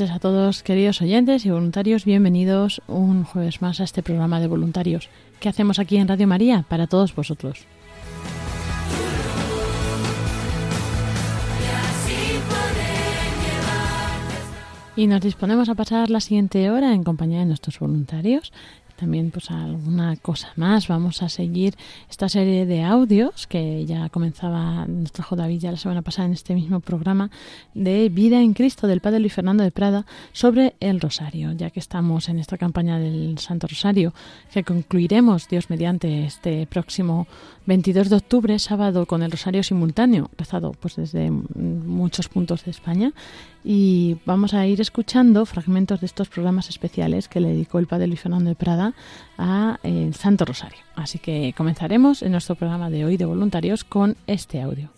Noches a todos, queridos oyentes y voluntarios. Bienvenidos un jueves más a este programa de voluntarios que hacemos aquí en Radio María para todos vosotros. Y nos disponemos a pasar la siguiente hora en compañía de nuestros voluntarios. También, pues, alguna cosa más. Vamos a seguir esta serie de audios que ya comenzaba, nos trajo David ya la semana pasada en este mismo programa de Vida en Cristo del Padre Luis Fernando de Prada sobre el Rosario, ya que estamos en esta campaña del Santo Rosario, que concluiremos, Dios mediante, este próximo 22 de octubre, sábado, con el Rosario simultáneo, rezado pues desde muchos puntos de España. Y vamos a ir escuchando fragmentos de estos programas especiales que le dedicó el Padre Luis Fernando de Prada a el Santo Rosario. Así que comenzaremos en nuestro programa de hoy de voluntarios con este audio.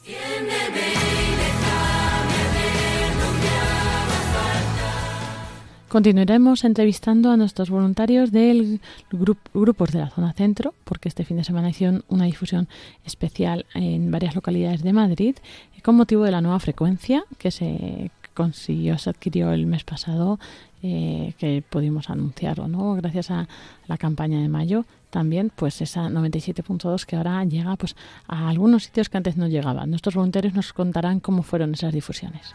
Continuaremos entrevistando a nuestros voluntarios del grup grupos de la zona centro, porque este fin de semana hicieron una difusión especial en varias localidades de Madrid con motivo de la nueva frecuencia que se consiguió, se adquirió el mes pasado, eh, que pudimos anunciarlo, ¿no? Gracias a la campaña de mayo también, pues esa 97.2 que ahora llega pues a algunos sitios que antes no llegaban. Nuestros voluntarios nos contarán cómo fueron esas difusiones.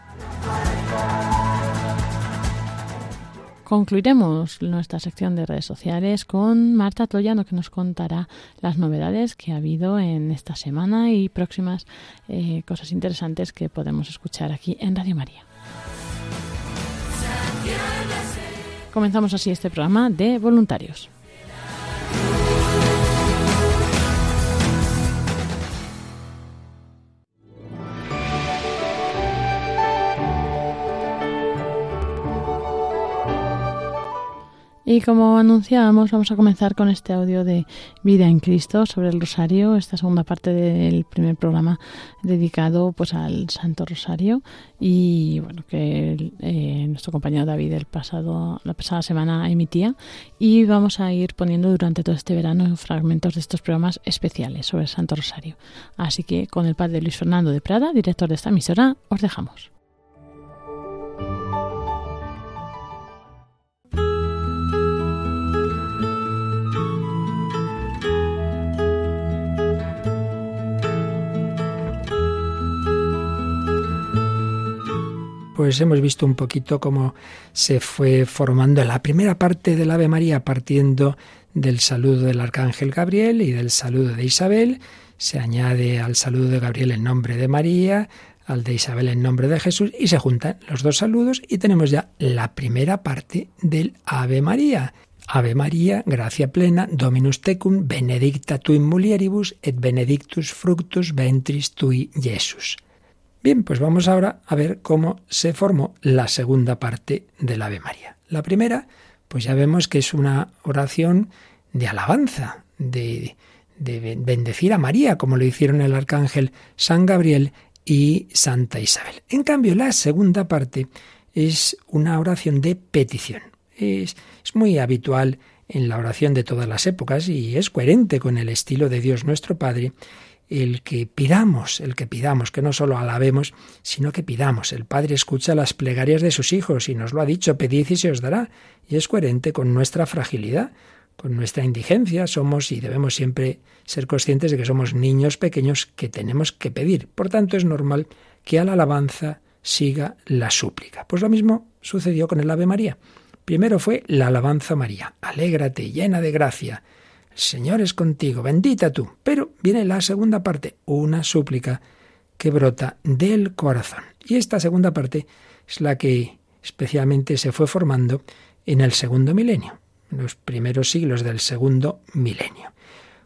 Concluiremos nuestra sección de redes sociales con Marta Toyano que nos contará las novedades que ha habido en esta semana y próximas eh, cosas interesantes que podemos escuchar aquí en Radio María. Comenzamos así este programa de voluntarios. Y como anunciábamos, vamos a comenzar con este audio de Vida en Cristo sobre el Rosario, esta segunda parte del primer programa dedicado pues al Santo Rosario y bueno que eh, nuestro compañero David el pasado la pasada semana emitía y vamos a ir poniendo durante todo este verano fragmentos de estos programas especiales sobre el Santo Rosario. Así que con el padre Luis Fernando de Prada, director de esta emisora, os dejamos. Pues hemos visto un poquito cómo se fue formando la primera parte del Ave María partiendo del saludo del Arcángel Gabriel y del saludo de Isabel. Se añade al saludo de Gabriel el nombre de María, al de Isabel el nombre de Jesús y se juntan los dos saludos y tenemos ya la primera parte del Ave María. Ave María, gracia plena, Dominus tecum, benedicta tu in mulieribus et benedictus fructus ventris tui, Jesus. Bien, pues vamos ahora a ver cómo se formó la segunda parte del Ave María. La primera, pues ya vemos que es una oración de alabanza, de, de bendecir a María, como lo hicieron el arcángel San Gabriel y Santa Isabel. En cambio, la segunda parte es una oración de petición. Es, es muy habitual en la oración de todas las épocas y es coherente con el estilo de Dios nuestro Padre el que pidamos, el que pidamos, que no solo alabemos, sino que pidamos. El Padre escucha las plegarias de sus hijos y nos lo ha dicho, pedid y se os dará. Y es coherente con nuestra fragilidad, con nuestra indigencia somos y debemos siempre ser conscientes de que somos niños pequeños que tenemos que pedir. Por tanto, es normal que a la alabanza siga la súplica. Pues lo mismo sucedió con el Ave María. Primero fue la alabanza a María. Alégrate, llena de gracia. Señor es contigo, bendita tú. Pero viene la segunda parte, una súplica que brota del corazón. Y esta segunda parte es la que especialmente se fue formando en el segundo milenio los primeros siglos del segundo milenio.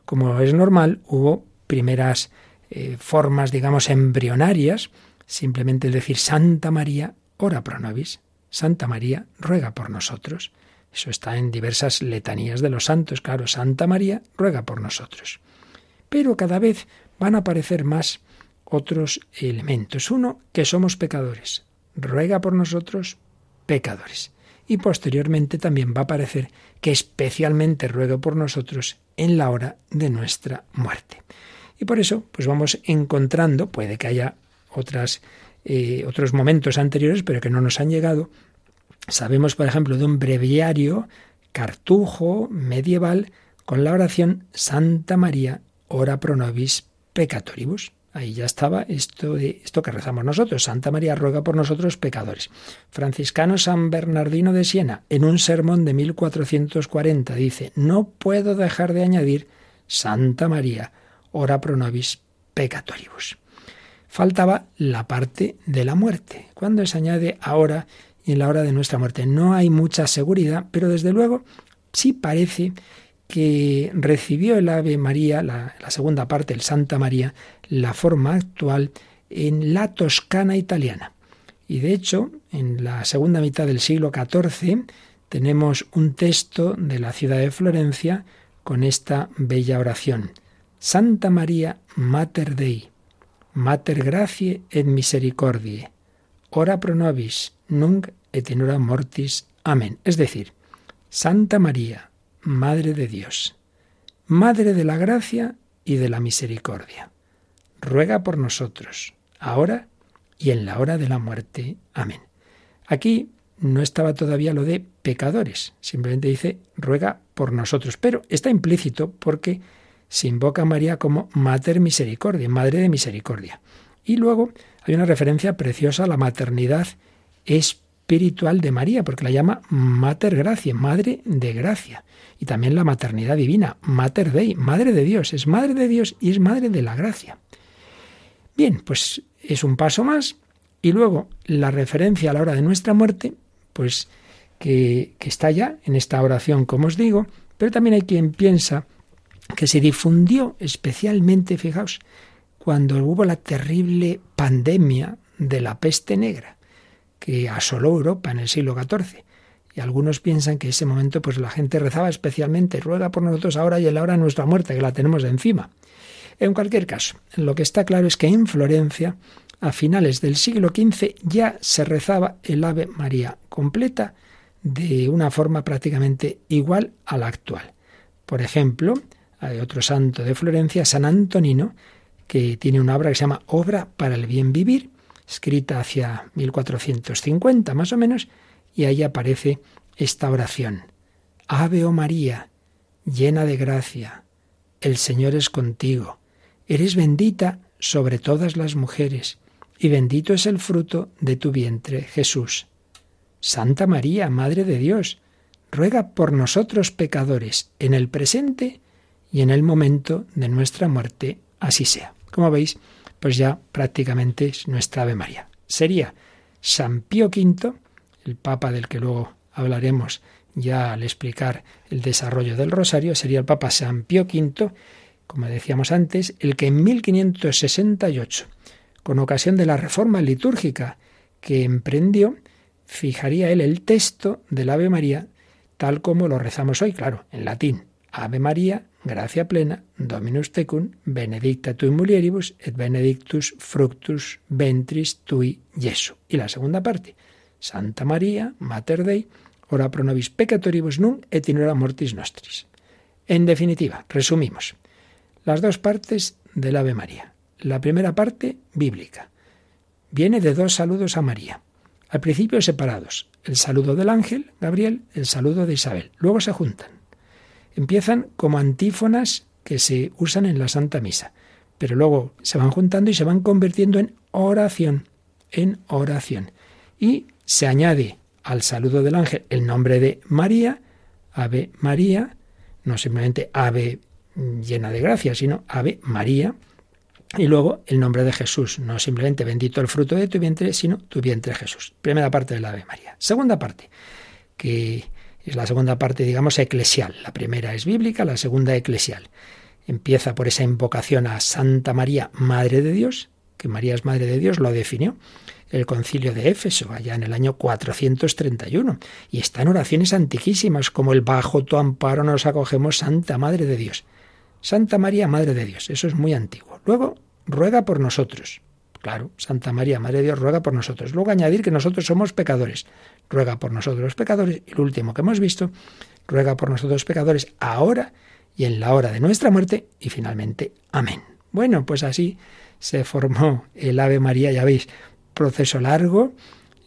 Como es normal, hubo primeras eh, formas, digamos, embrionarias, simplemente decir Santa María, ora pro nobis, Santa María, ruega por nosotros. Eso está en diversas letanías de los santos, claro, Santa María, ruega por nosotros. Pero cada vez van a aparecer más otros elementos. Uno, que somos pecadores. Ruega por nosotros, pecadores y posteriormente también va a aparecer que especialmente ruega por nosotros en la hora de nuestra muerte. Y por eso, pues vamos encontrando, puede que haya otras, eh, otros momentos anteriores, pero que no nos han llegado. Sabemos, por ejemplo, de un breviario cartujo medieval con la oración Santa María, ora pro nobis peccatoribus. Ahí ya estaba esto de esto que rezamos nosotros. Santa María ruega por nosotros pecadores. Franciscano San Bernardino de Siena, en un sermón de 1440, dice: No puedo dejar de añadir Santa María, ora pro nobis peccatoribus. Faltaba la parte de la muerte. Cuando se añade ahora en la hora de nuestra muerte, no hay mucha seguridad, pero desde luego sí parece que recibió el Ave María, la, segunda parte, el Santa María, la forma actual en la Toscana italiana. Y de hecho, en la segunda mitad del siglo XIV tenemos un texto de la ciudad de Florencia con esta bella oración. Santa María, Mater Dei, Mater Gracie et Misericordie, ora pro nobis, nunc et in hora mortis. Amén. Es decir, Santa María, Madre de Dios, Madre de la gracia y de la misericordia. Ruega por nosotros, ahora y en la hora de la muerte. Amén. Aquí no estaba todavía lo de pecadores, simplemente dice ruega por nosotros, pero está implícito porque se invoca a María como Mater Misericordia, Madre de Misericordia. Y luego hay una referencia preciosa a la maternidad espiritual de María, porque la llama Mater Gracia, Madre de Gracia y también la maternidad divina, Mater Dei, Madre de Dios, es Madre de Dios y es Madre de la Gracia. Bien, pues es un paso más y luego la referencia a la hora de nuestra muerte, pues que, que está ya en esta oración, como os digo, pero también hay quien piensa que se difundió especialmente, fijaos, cuando hubo la terrible pandemia de la peste negra que asoló Europa en el siglo XIV. Y algunos piensan que ese momento pues la gente rezaba especialmente, ruega por nosotros ahora y en la hora de nuestra muerte, que la tenemos de encima. En cualquier caso, lo que está claro es que en Florencia, a finales del siglo XV, ya se rezaba el Ave María completa de una forma prácticamente igual a la actual. Por ejemplo, hay otro santo de Florencia, San Antonino, que tiene una obra que se llama Obra para el bien vivir, escrita hacia 1450 más o menos, y ahí aparece esta oración. Ave oh María, llena de gracia, el Señor es contigo, eres bendita sobre todas las mujeres, y bendito es el fruto de tu vientre, Jesús. Santa María, Madre de Dios, ruega por nosotros pecadores, en el presente y en el momento de nuestra muerte, así sea. Como veis, pues ya prácticamente es nuestra Ave María. Sería San Pío V, el Papa del que luego hablaremos ya al explicar el desarrollo del rosario, sería el Papa San Pío V, como decíamos antes, el que en 1568, con ocasión de la reforma litúrgica que emprendió, fijaría él el texto del Ave María tal como lo rezamos hoy, claro, en latín. Ave María, gracia plena, Dominus tecum, benedicta tui mulieribus, et benedictus fructus ventris tui Jesu. Y la segunda parte, Santa María, Mater Dei, ora pro nobis peccatoribus nun et in hora mortis nostris. En definitiva, resumimos. Las dos partes del Ave María. La primera parte, bíblica. Viene de dos saludos a María. Al principio separados. El saludo del ángel, Gabriel, el saludo de Isabel. Luego se juntan. Empiezan como antífonas que se usan en la Santa Misa, pero luego se van juntando y se van convirtiendo en oración, en oración. Y se añade al saludo del ángel el nombre de María, Ave María, no simplemente Ave llena de gracia, sino Ave María, y luego el nombre de Jesús, no simplemente bendito el fruto de tu vientre, sino tu vientre Jesús. Primera parte del Ave María. Segunda parte, que es la segunda parte, digamos, eclesial. La primera es bíblica, la segunda eclesial. Empieza por esa invocación a Santa María, Madre de Dios, que María es Madre de Dios, lo definió el concilio de Éfeso, allá en el año 431. Y está en oraciones antiquísimas, como el bajo tu amparo nos acogemos, Santa Madre de Dios. Santa María, Madre de Dios, eso es muy antiguo. Luego, ruega por nosotros. Claro, Santa María, Madre de Dios, ruega por nosotros. Luego añadir que nosotros somos pecadores. Ruega por nosotros los pecadores. Y lo último que hemos visto, ruega por nosotros los pecadores ahora y en la hora de nuestra muerte. Y finalmente, amén. Bueno, pues así se formó el Ave María, ya veis, proceso largo.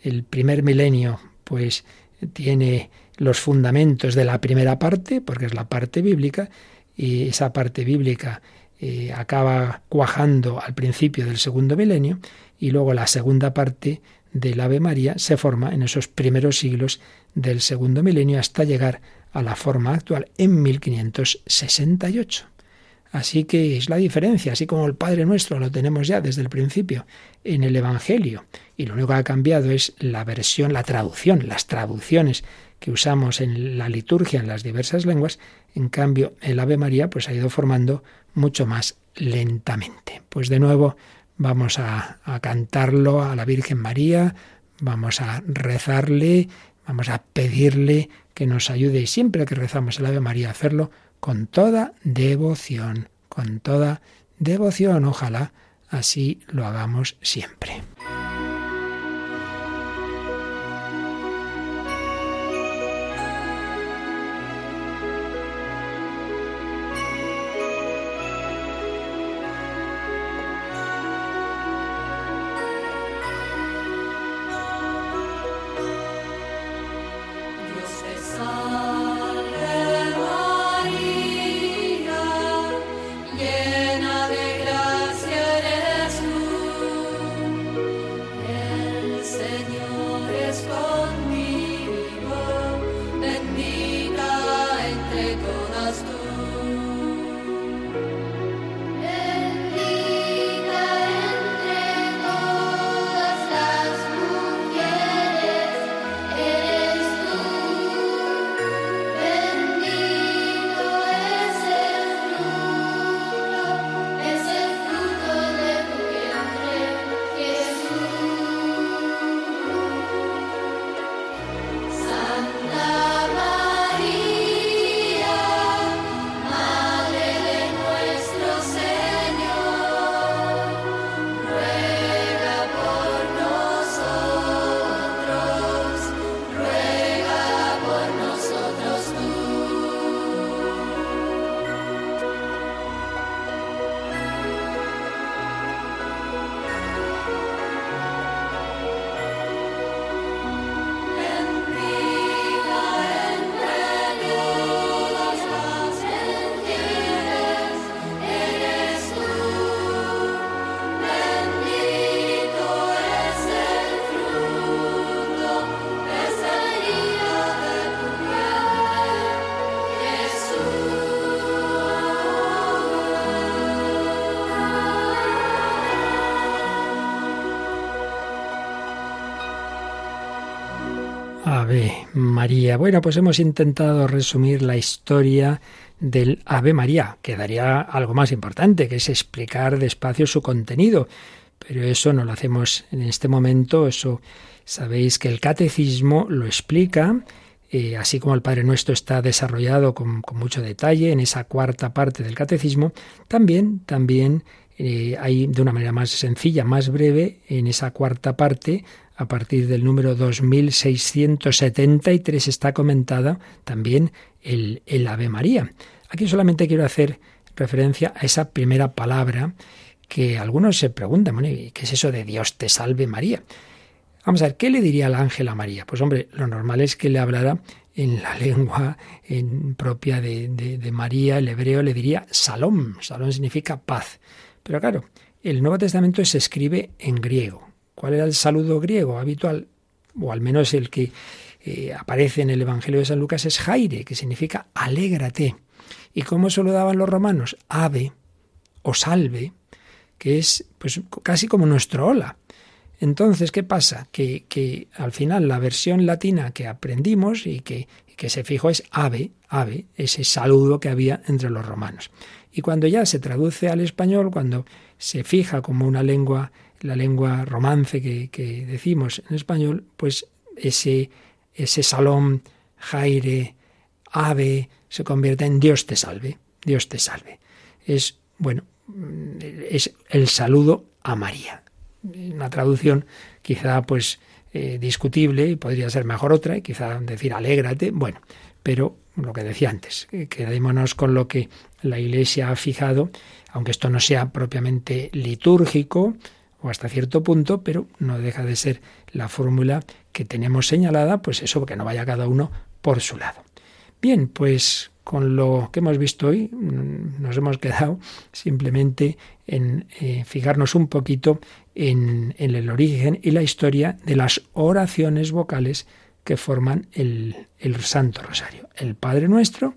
El primer milenio, pues, tiene los fundamentos de la primera parte, porque es la parte bíblica, y esa parte bíblica eh, acaba cuajando al principio del segundo milenio, y luego la segunda parte del Ave María se forma en esos primeros siglos del segundo milenio hasta llegar a la forma actual en 1568. Así que es la diferencia, así como el Padre Nuestro lo tenemos ya desde el principio en el Evangelio, y lo único que ha cambiado es la versión, la traducción, las traducciones que usamos en la liturgia en las diversas lenguas, en cambio el Ave María pues ha ido formando mucho más lentamente. Pues de nuevo vamos a, a cantarlo a la Virgen María, vamos a rezarle, vamos a pedirle que nos ayude y siempre que rezamos el Ave María hacerlo con toda devoción, con toda devoción. Ojalá así lo hagamos siempre. María. Bueno, pues hemos intentado resumir la historia del Ave María. Quedaría algo más importante, que es explicar despacio su contenido. Pero eso no lo hacemos en este momento. Eso sabéis que el catecismo lo explica. eh, así como el Padre Nuestro está desarrollado con, con mucho detalle en esa cuarta parte del catecismo, también, también eh, hay de una manera más sencilla, más breve, en esa cuarta parte, a partir del número 2673 está comentada también el, Ave María. Aquí solamente quiero hacer referencia a esa primera palabra que algunos se preguntan, bueno, ¿y ¿qué es eso de Dios te salve María? Vamos a ver, ¿qué le diría el ángel a María? Pues hombre, lo normal es que le hablara en la lengua en, propia de, de, María, el hebreo le diría salom. Salom significa paz. Pero claro, el Nuevo Testamento se escribe en griego. ¿Cuál era el saludo griego habitual? O al menos el que eh, aparece en el Evangelio de San Lucas es Jaire, que significa alégrate. ¿Y cómo saludaban los romanos? Ave o salve, que es pues casi como nuestro hola. Entonces, ¿qué pasa? Que, que al final la versión latina que aprendimos y que, que se fijó es ave, ave, ese saludo que había entre los romanos. Y cuando ya se traduce al español, cuando se fija como una lengua, la lengua romance que, decimos en español, pues ese, ese salón, jaire, ave, se convierte en Dios te salve, Dios te salve. Es, bueno, es el saludo a María. Una traducción quizá pues eh, discutible podría ser mejor otra, quizá decir alégrate, bueno, pero lo que decía antes, quedémonos con lo que la Iglesia ha fijado, aunque esto no sea propiamente litúrgico o hasta cierto punto, pero no deja de ser la fórmula que tenemos señalada, pues eso, que no vaya cada uno por su lado. Bien, pues con lo que hemos visto hoy mm, nos hemos quedado simplemente en eh, fijarnos un poquito en, el origen y la historia de las oraciones vocales que forman el, el Santo Rosario. El Padre Nuestro,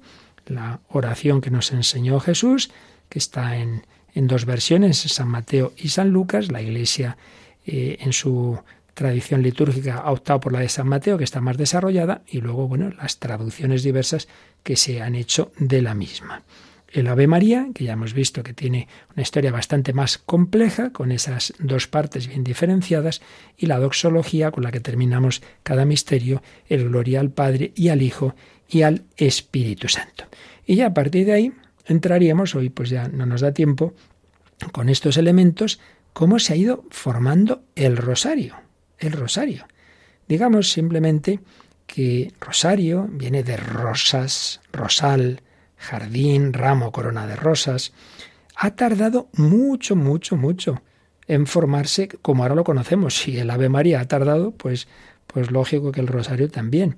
la oración que nos enseñó Jesús, que está en, en dos versiones, San Mateo y San Lucas, la Iglesia eh, en su tradición litúrgica ha optado por la de San Mateo, que está más desarrollada, y luego, bueno, las traducciones diversas que se han hecho de la misma. El Ave María, que ya hemos visto que tiene una historia bastante más compleja, con esas dos partes bien diferenciadas, y la doxología, con la que terminamos cada misterio, el Gloria al Padre y al Hijo y al Espíritu Santo. Y ya a partir de ahí entraríamos, hoy pues ya no nos da tiempo, con estos elementos, cómo se ha ido formando el rosario. El rosario. Digamos simplemente que rosario viene de rosas, rosal, jardín, ramo, corona de rosas. Ha tardado mucho, mucho, mucho en formarse como ahora lo conocemos. Si el Ave María ha tardado, pues, pues lógico que el rosario también.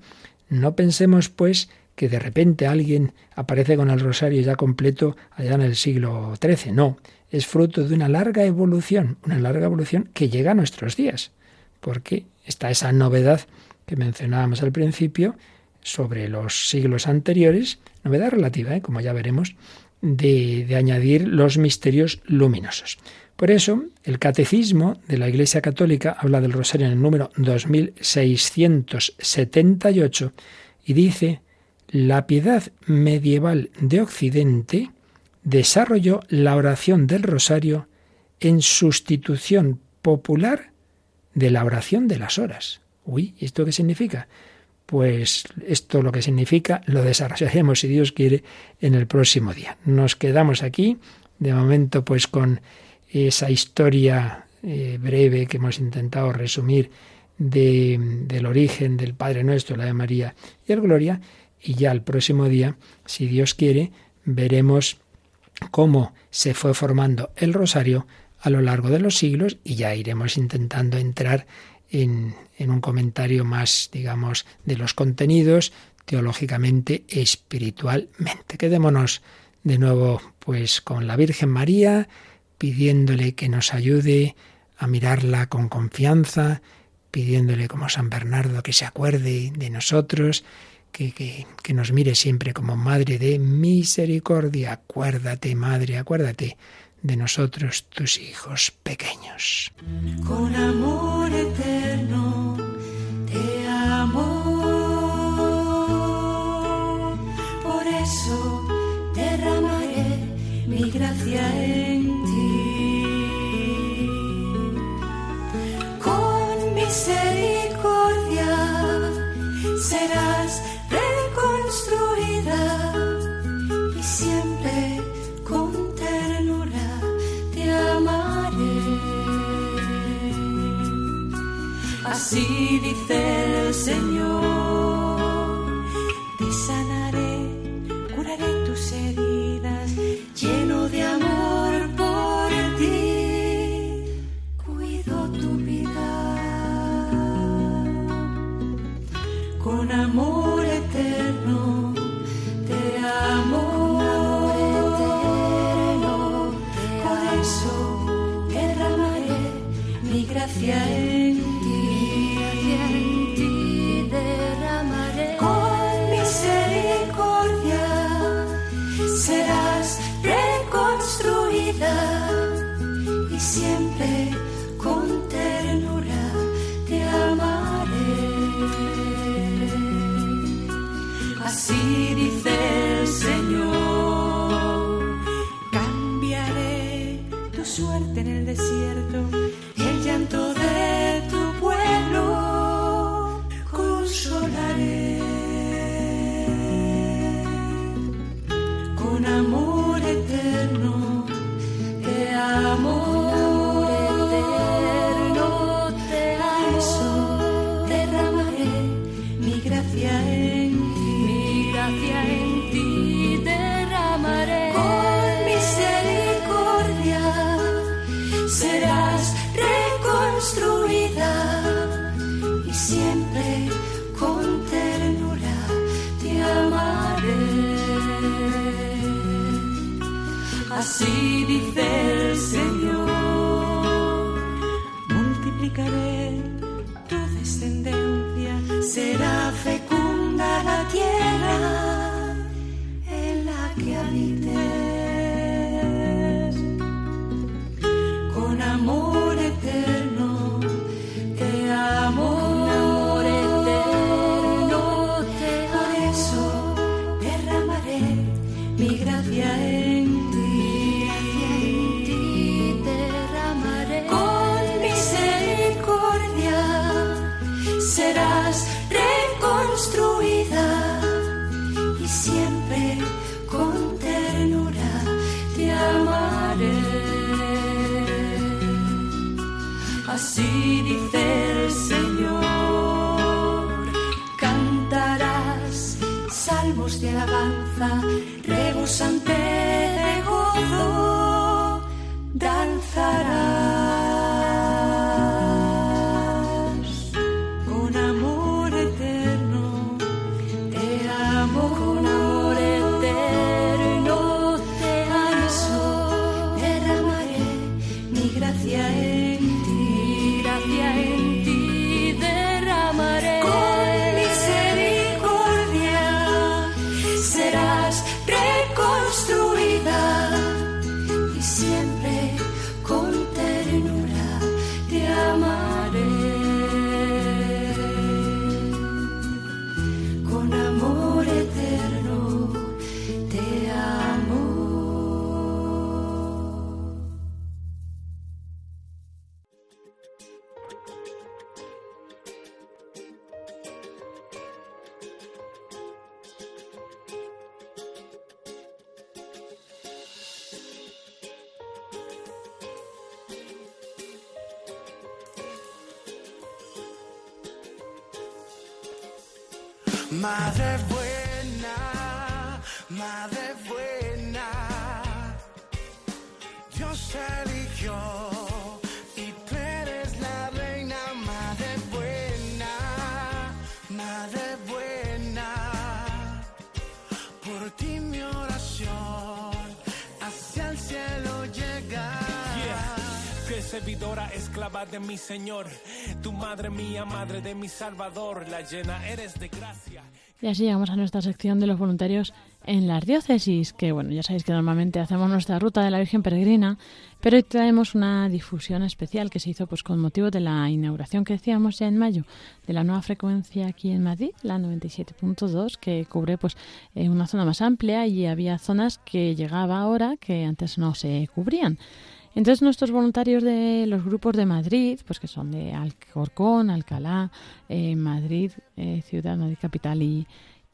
No pensemos, pues, que de repente alguien aparece con el rosario ya completo allá en el siglo XIII. No, es fruto de una larga evolución, una larga evolución que llega a nuestros días, porque está esa novedad que mencionábamos al principio sobre los siglos anteriores, novedad relativa, ¿eh? como ya veremos, de, añadir los misterios luminosos. Por eso, el Catecismo de la Iglesia Católica habla del rosario en el número 2678 y dice la piedad medieval de Occidente desarrolló la oración del rosario en sustitución popular de la oración de las horas. Uy, ¿y esto qué significa? Pues esto lo que significa lo desarrollaremos, si Dios quiere, en el próximo día. Nos quedamos aquí, de momento, pues con esa historia eh, breve que hemos intentado resumir del origen del Padre Nuestro, la de María y el Gloria, y ya el próximo día, si Dios quiere, veremos cómo se fue formando el rosario a lo largo de los siglos y ya iremos intentando entrar en, un comentario más, digamos, de los contenidos teológicamente, espiritualmente. Quedémonos de nuevo pues con la Virgen María, pidiéndole que nos ayude a mirarla con confianza, pidiéndole como San Bernardo que se acuerde de nosotros que, nos mire siempre como Madre de misericordia. Acuérdate, Madre, acuérdate de nosotros, tus hijos pequeños. Con amor eterno te amo. Por eso derramaré mi gracia en Así dice el Señor, Madre buena, madre buena, Dios eligió servidora, esclava de mi Señor, tu madre mía, madre de mi Salvador, la llena eres de gracia. Y así llegamos a nuestra sección de los voluntarios en las diócesis, que bueno, ya sabéis que normalmente hacemos nuestra ruta de la Virgen Peregrina, pero hoy traemos una difusión especial que se hizo pues con motivo de la inauguración que decíamos ya en mayo de la nueva frecuencia aquí en Madrid, la 97.2, que cubre pues eh, una zona más amplia y había zonas que llegaba ahora que antes no se cubrían. Entonces nuestros voluntarios de los grupos de Madrid, pues que son de Alcorcón, Alcalá, eh, Madrid, eh, Ciudad, Madrid Capital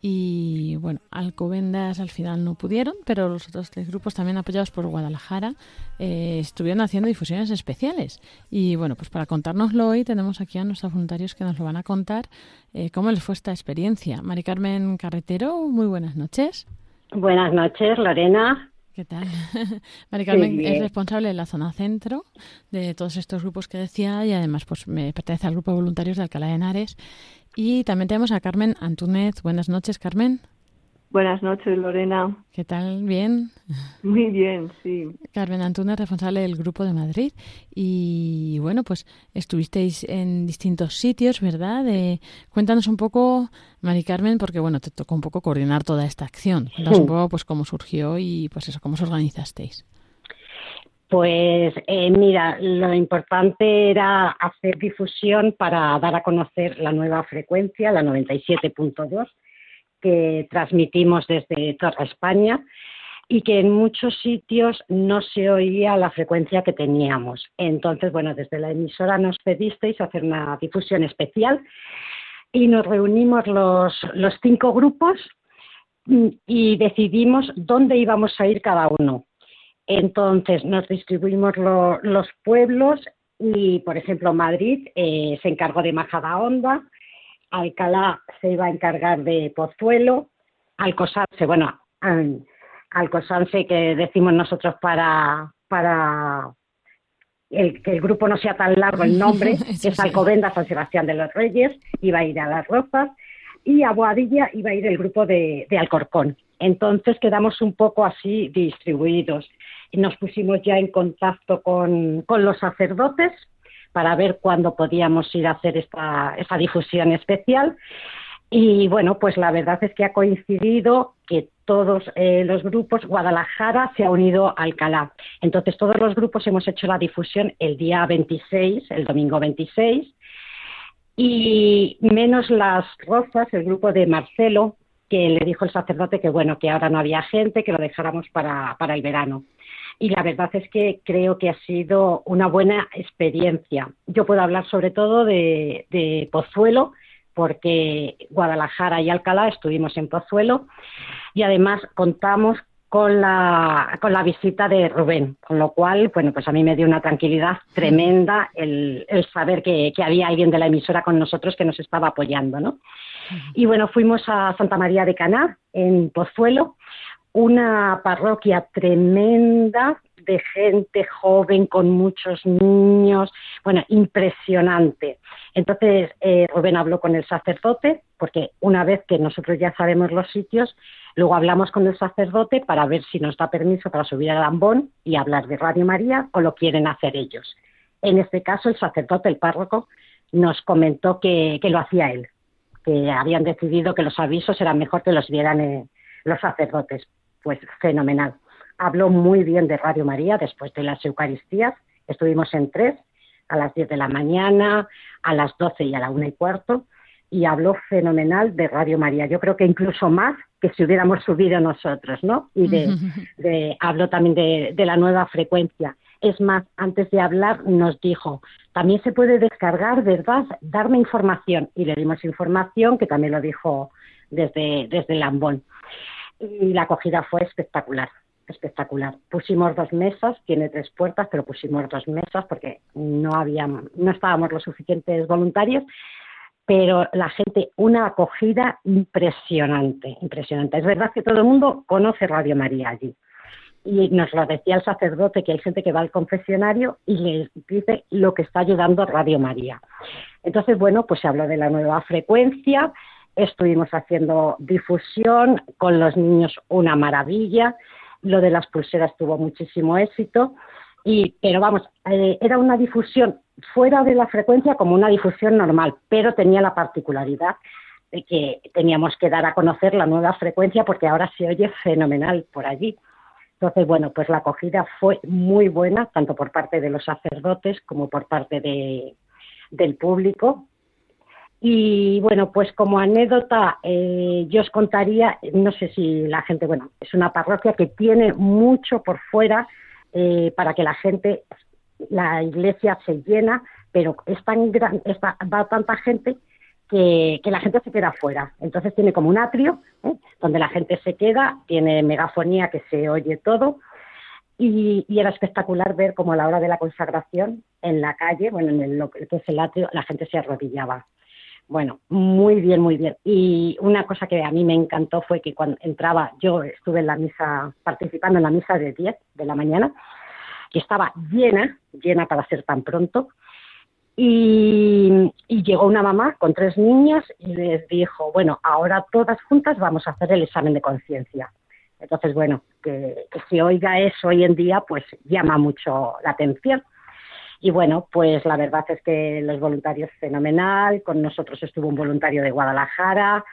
y, bueno, Alcobendas al final no pudieron, pero los otros tres grupos también apoyados por Guadalajara eh, estuvieron haciendo difusiones especiales. Y bueno, pues para contárnoslo hoy tenemos aquí a nuestros voluntarios que nos lo van a contar eh, cómo les fue esta experiencia. Mari Carmen Carretero, muy buenas noches. Buenas noches, Lorena. ¿Qué tal? Mari Carmen es responsable de la zona centro de todos estos grupos que decía y además pues me pertenece al grupo de voluntarios de Alcalá de Henares. Y también tenemos a Carmen Antúnez. Buenas noches, Carmen. Buenas noches, Lorena. ¿Qué tal? ¿Bien? Muy bien, sí. Carmen Antúnez, responsable del Grupo de Madrid. Y bueno, pues estuvisteis en distintos sitios, ¿verdad? Eh, cuéntanos un poco, Mari Carmen, porque bueno, te tocó un poco coordinar toda esta acción. Cuéntanos un poco pues cómo surgió y pues eso, cómo os organizasteis. Pues eh, mira, lo importante era hacer difusión para dar a conocer la nueva frecuencia, la 97.2, que transmitimos desde toda España y que en muchos sitios no se oía la frecuencia que teníamos. Entonces, bueno, desde la emisora nos pedisteis hacer una difusión especial y nos reunimos los, cinco grupos y decidimos dónde íbamos a ir cada uno. Entonces nos distribuimos lo- los pueblos y, por ejemplo, Madrid eh, se encargó de Majadahonda, Alcalá se iba a encargar de Pozuelo, Alcosanse, bueno, al- Alcosanse que decimos nosotros para, para el, que el grupo no sea tan largo el nombre, que es sí. Alcobendas San Sebastián de los Reyes, iba a ir a Las Rozas, y a Boadilla iba a ir el grupo de, de Alcorcón. Entonces quedamos un poco así distribuidos. Nos pusimos ya en contacto con, con los sacerdotes para ver cuándo podíamos ir a hacer esta, esta difusión especial. Y bueno, pues la verdad es que ha coincidido que todos eh, los grupos, Guadalajara se ha unido a Alcalá. Entonces todos los grupos hemos hecho la difusión el día 26, el domingo 26, y menos las Rozas, el grupo de Marcelo, que le dijo el sacerdote que bueno, que ahora no había gente, que lo dejáramos para, para el verano. Y la verdad es que creo que ha sido una buena experiencia. Yo puedo hablar sobre todo de, de Pozuelo, porque Guadalajara y Alcalá estuvimos en Pozuelo y además contamos con la, con la visita de Rubén, con lo cual, bueno, pues a mí me dio una tranquilidad tremenda el, el saber que, que había alguien de la emisora con nosotros que nos estaba apoyando, ¿no? Y bueno, fuimos a Santa María de Caná, en Pozuelo, una parroquia tremenda de gente joven con muchos niños, bueno, impresionante. Entonces, eh, Rubén habló con el sacerdote, porque una vez que nosotros ya sabemos los sitios, luego hablamos con el sacerdote para ver si nos da permiso para subir al ambón y hablar de Radio María o lo quieren hacer ellos. En este caso, el sacerdote, el párroco, nos comentó que, que lo hacía él, que habían decidido que los avisos eran mejor que los dieran eh, los sacerdotes. Pues fenomenal. Habló muy bien de Radio María después de las Eucaristías. Estuvimos en tres, a las 10 de la mañana, a las 12 y a la una y cuarto, y habló fenomenal de Radio María. Yo creo que incluso más que si hubiéramos subido nosotros, ¿no? Y de, de- habló también de, de la nueva frecuencia. Es más, antes de hablar nos dijo, también se puede descargar, ¿verdad? Darme información. Y le dimos información, que también lo dijo desde, desde Lambón. Y la acogida fue espectacular, espectacular. Pusimos dos mesas, tiene tres puertas, pero pusimos dos mesas porque no había, no estábamos los suficientes voluntarios, pero la gente, una acogida impresionante, impresionante. Es verdad que todo el mundo conoce Radio María allí. Y nos lo decía el sacerdote, que hay gente que va al confesionario y le dice lo que está ayudando Radio María. Entonces, bueno, pues se habló de la nueva frecuencia, estuvimos haciendo difusión con los niños, una maravilla. Lo de las pulseras tuvo muchísimo éxito. Y, pero vamos, eh, era una difusión fuera de la frecuencia como una difusión normal, pero tenía la particularidad de que teníamos que dar a conocer la nueva frecuencia porque ahora se oye fenomenal por allí. Entonces, bueno, pues la acogida fue muy buena, tanto por parte de los sacerdotes como por parte de, del público. Y bueno, pues como anécdota, eh, yo os contaría, no sé si la gente, bueno, es una parroquia que tiene mucho por fuera eh, para que la gente, la iglesia se llena, pero es tan gran, está, va tanta gente que, la gente se queda fuera. Entonces tiene como un atrio ¿eh? donde la gente se queda, tiene megafonía que se oye todo. Y, y era espectacular ver como a la hora de la consagración en la calle, bueno, en el, lo que es el atrio, la gente se arrodillaba. Bueno, muy bien, muy bien. Y una cosa que a mí me encantó fue que cuando entraba, yo estuve en la misa, participando en la misa de 10 de la mañana, que estaba llena, llena para ser tan pronto, Y, llegó una mamá con tres niñas y les dijo, bueno, ahora todas juntas vamos a hacer el examen de conciencia. Entonces, bueno, que, que se oiga eso hoy en día, pues llama mucho la atención. Y bueno, pues la verdad es que los voluntarios fenomenal, con nosotros estuvo un voluntario de Guadalajara.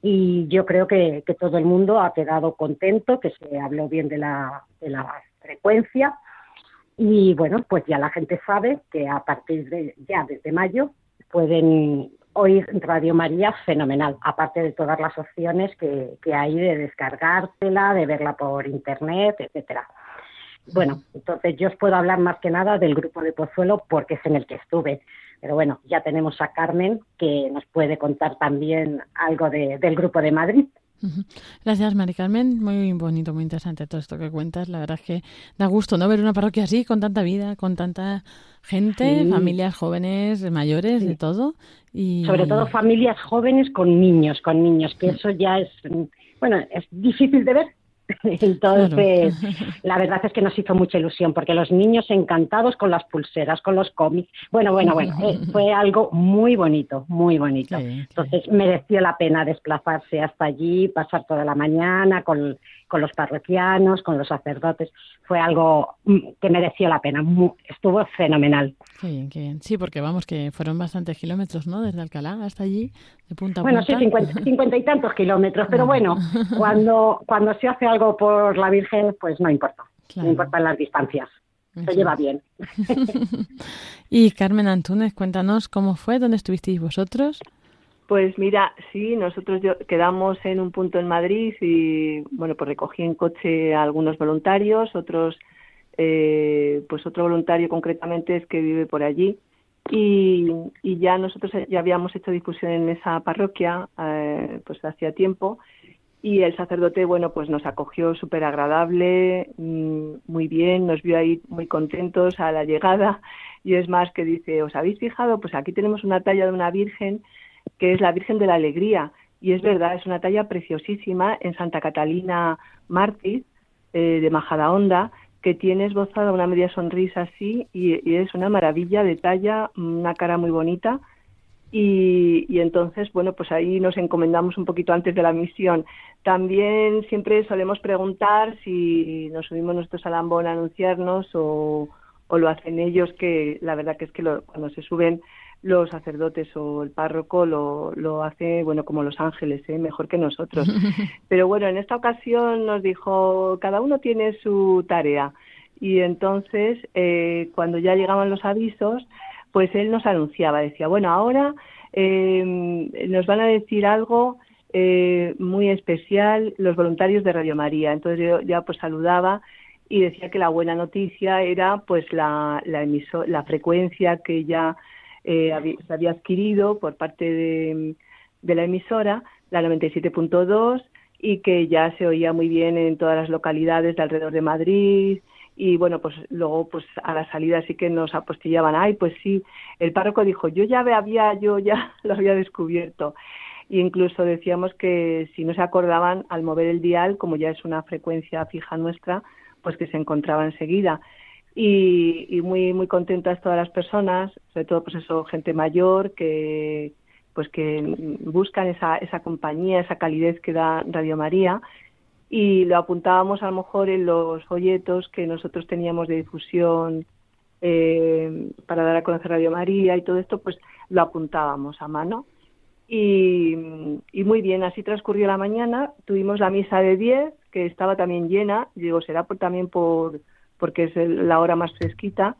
Y yo creo que, todo el mundo ha quedado contento, que se habló bien de la, de la frecuencia. Y bueno, pues ya la gente sabe que a partir de ya desde mayo pueden oír Radio María fenomenal, aparte de todas las opciones que, que hay de descargártela, de verla por internet, etcétera. Bueno, entonces yo os puedo hablar más que nada del grupo de Pozuelo porque es en el que estuve. Pero bueno, ya tenemos a Carmen que nos puede contar también algo de, del grupo de Madrid. Gracias, Mari Carmen. Muy bonito, muy interesante todo esto que cuentas. La verdad es que da gusto no ver una parroquia así, con tanta vida, con tanta gente, Sí. familias jóvenes, mayores, de todo. Y Sobre todo familias jóvenes con niños, con niños, que eso ya es, mm, bueno, es difícil de ver. Entonces, la verdad es que nos hizo mucha ilusión porque los niños encantados con las pulseras, con los cómics. Bueno, bueno, bueno, eh, fue algo muy bonito, muy bonito. Entonces, mereció la pena desplazarse hasta allí, pasar toda la mañana con, con los parroquianos, con los sacerdotes. Fue algo mm, que mereció la pena. Estuvo fenomenal. Qué bien, qué bien. Sí, porque vamos, que fueron bastantes kilómetros, ¿no? Desde Alcalá hasta allí, de punta a Bueno, sí, punta. 50, 50 y tantos kilómetros, pero bueno, cuando, cuando se hace algo por la Virgen, pues no importa. Claro. No importan las distancias. Se lleva es. bien. Y Carmen Antúnez, cuéntanos cómo fue, dónde estuvisteis vosotros. Pues mira, sí, nosotros quedamos en un punto en Madrid y bueno, pues recogí en coche a algunos voluntarios, otros, eh, pues otro voluntario concretamente es que vive por allí. Y, y ya nosotros ya habíamos hecho difusión en esa parroquia eh, pues hacía tiempo. Y el sacerdote, bueno, pues nos acogió súper agradable, mm, muy bien, nos vio ahí muy contentos a la llegada. Y es más que dice, ¿os habéis fijado? Pues aquí tenemos una talla de una virgen que es la Virgen de la Alegría y es verdad, es una talla preciosísima en Santa Catalina Mártir eh, de Majadahonda que tiene esbozada una media sonrisa así y, es una maravilla de talla, una cara muy bonita y, y entonces, bueno, pues ahí nos encomendamos un poquito antes de la misión. También siempre solemos preguntar si nos subimos nosotros al ambón a anunciarnos o, o lo hacen ellos, que la verdad que es que lo- cuando se suben los sacerdotes o el párroco lo, lo hace, bueno, como los ángeles, ¿eh? mejor que nosotros. Pero bueno, en esta ocasión nos dijo, cada uno tiene su tarea. Y entonces, eh, cuando ya llegaban los avisos, pues él nos anunciaba, decía, bueno, ahora eh, nos van a decir algo eh, muy especial los voluntarios de Radio María. Entonces yo ya pues saludaba y decía que la buena noticia era pues la, la, la frecuencia que ya eh, habí- se había adquirido por parte de, la emisora, la 97.2, y que ya se oía muy bien en todas las localidades de alrededor de Madrid. Y bueno, pues luego pues a la salida sí que nos apostillaban, ay, pues sí, el párroco dijo, yo ya había, yo ya lo había descubierto. Y incluso decíamos que si no se acordaban al mover el dial, como ya es una frecuencia fija nuestra, pues que se encontraba enseguida. Y, y muy muy contentas todas las personas, sobre todo pues eso, gente mayor que pues que buscan esa, esa compañía, esa calidez que da Radio María y lo apuntábamos a lo mejor en los folletos que nosotros teníamos de difusión eh, para dar a conocer Radio María y todo esto, pues lo apuntábamos a mano. Y, y muy bien, así transcurrió la mañana. Tuvimos la misa de 10, que estaba también llena. Digo, será por, también por porque es la hora más fresquita.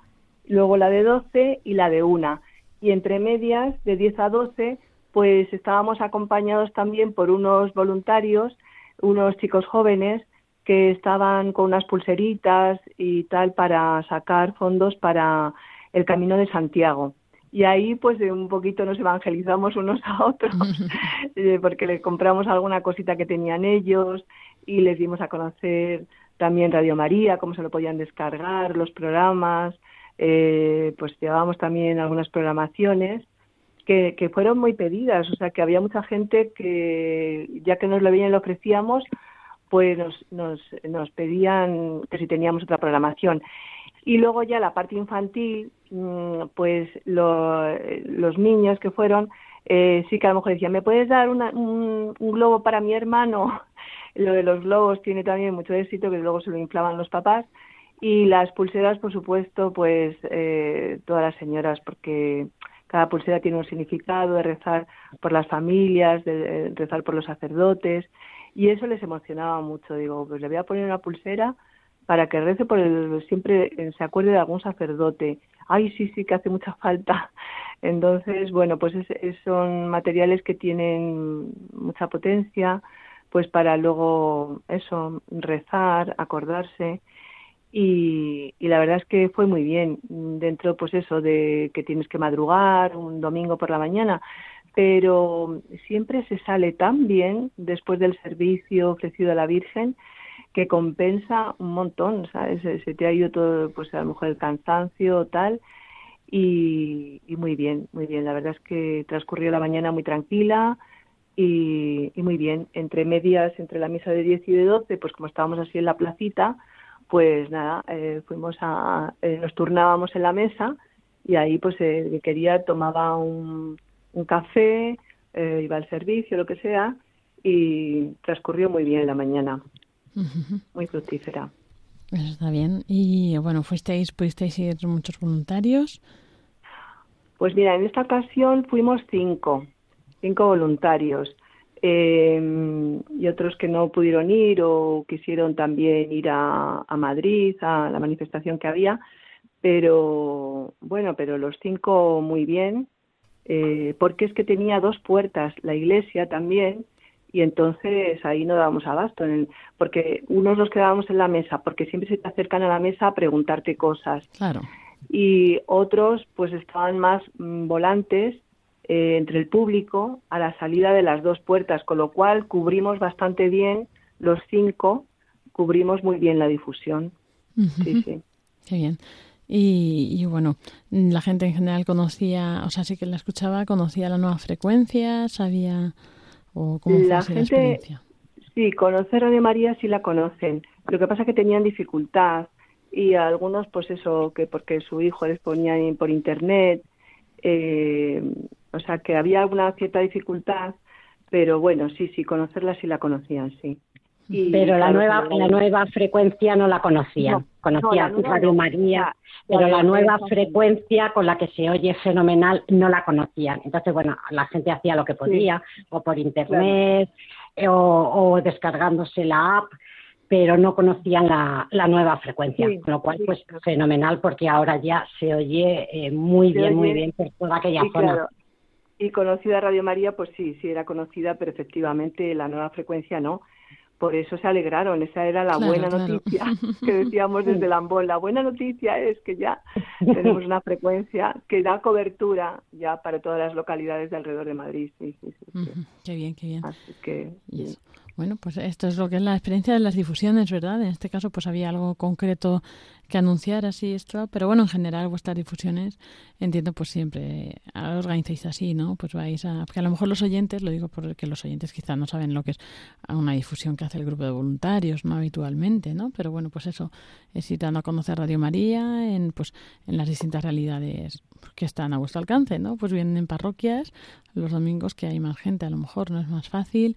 Luego la de 12 y la de 1. Y entre medias, de 10 a 12, pues estábamos acompañados también por unos voluntarios, unos chicos jóvenes que estaban con unas pulseritas y tal para sacar fondos para el Camino de Santiago. Y ahí pues de un poquito nos evangelizamos unos a otros, eh, porque le compramos alguna cosita que tenían ellos y les dimos a conocer también Radio María, cómo se lo podían descargar, los programas, eh, pues llevábamos también algunas programaciones que, que fueron muy pedidas, o sea que había mucha gente que ya que nos lo y lo ofrecíamos, pues nos, nos, nos pedían que si teníamos otra programación. Y luego ya la parte infantil, mm, pues lo- los niños que fueron, eh, sí que a lo mejor decían, ¿me puedes dar una- un, un globo para mi hermano? Lo de los globos tiene también mucho éxito, que luego se lo inflaban los papás. Y las pulseras, por supuesto, pues eh, todas las señoras, porque cada pulsera tiene un significado de rezar por las familias, de eh, rezar por los sacerdotes, y eso les emocionaba mucho. Digo, pues le voy a poner una pulsera para que rece por el, siempre eh, se acuerde de algún sacerdote. Ay, sí, sí, que hace mucha falta. Entonces, bueno, pues es- son materiales que tienen mucha potencia, pues para luego eso, rezar, acordarse. Y, la verdad es que fue muy bien dentro pues eso de que tienes que madrugar un domingo por la mañana pero siempre se sale tan bien después del servicio ofrecido a la Virgen que compensa un montón, ¿sabes? Se, se te ha ido todo, pues a lo mejor el cansancio tal, y muy bien, muy bien. La verdad es que transcurrió la mañana muy tranquila y, y muy bien. Entre medias, entre la misa de 10 y de 12, pues como estábamos así en la placita, pues nada, eh, fuimos a, eh, nos turnábamos en la mesa y ahí pues eh, el que quería tomaba un, un café, eh, iba al servicio, lo que sea, y transcurrió muy bien la mañana, muy fructífera. Eso está bien. Y bueno, fuisteis, pudisteis ir muchos voluntarios. Pues mira, en esta ocasión fuimos cinco, cinco voluntarios. eh, y otros que no pudieron ir o quisieron también ir a, a Madrid, a la manifestación que había. Pero bueno, pero los cinco muy bien, eh, porque es que tenía dos puertas, la iglesia también, y entonces ahí no dábamos abasto, en el- porque unos nos quedábamos en la mesa, porque siempre se te acercan a la mesa a preguntarte cosas Claro. y otros pues estaban más mm, volantes eh, entre el público a la salida de las dos puertas, con lo cual cubrimos bastante bien los cinco, cubrimos muy bien la difusión. Sí, sí. Qué bien. Y, y bueno, la gente en general conocía, o sea, sí que la escuchaba, conocía la nueva frecuencia, sabía, o cómo fue La así la experiencia. sí, conocer Radio María sí la conocen. Lo que pasa es que tenían dificultad y algunos, pues eso, que porque su hijo les ponía por internet, eh, o sea, que había una cierta dificultad, pero bueno, sí, sí, conocerla sí la conocían, sí. Y, Pero la claro, nueva, la nueva frecuencia no la conocían. No, conocían no, la Radio no. María, La- pero la nueva frecuencia con la que se oye fenomenal no la conocían. Entonces, bueno, la gente hacía lo que podía, o por internet, eh, o, o descargándose la app, pero no conocían la, la nueva frecuencia. Sí, con lo cual, sí, pues claro. fenomenal, porque ahora ya se oye eh, muy Se bien, muy bien por toda aquella zona. claro, y conocida Radio María, pues sí, sí era conocida, pero efectivamente la nueva frecuencia no. Por eso se alegraron, esa era la Claro, buena claro. noticia que decíamos desde Lambón. La buena noticia es que ya tenemos una frecuencia que da cobertura ya para todas las localidades de alrededor de Madrid. Sí, sí, sí, Qué bien, qué bien. Así que. Bueno, pues esto es lo que es la experiencia de las difusiones, ¿verdad? En este caso, pues había algo concreto que anunciar así esto, pero bueno, en general vuestras difusiones, entiendo, pues siempre ahora organizáis así, ¿no? Pues vais a, porque a lo mejor los oyentes, lo digo porque los oyentes quizás no saben lo que es una difusión que hace el grupo de voluntarios, no habitualmente, ¿no? Pero bueno, pues eso, es ir dando a conocer Radio María en, pues, en las distintas realidades que están a vuestro alcance, ¿no? Pues bien en parroquias, los domingos que hay más gente, a lo mejor no es más fácil,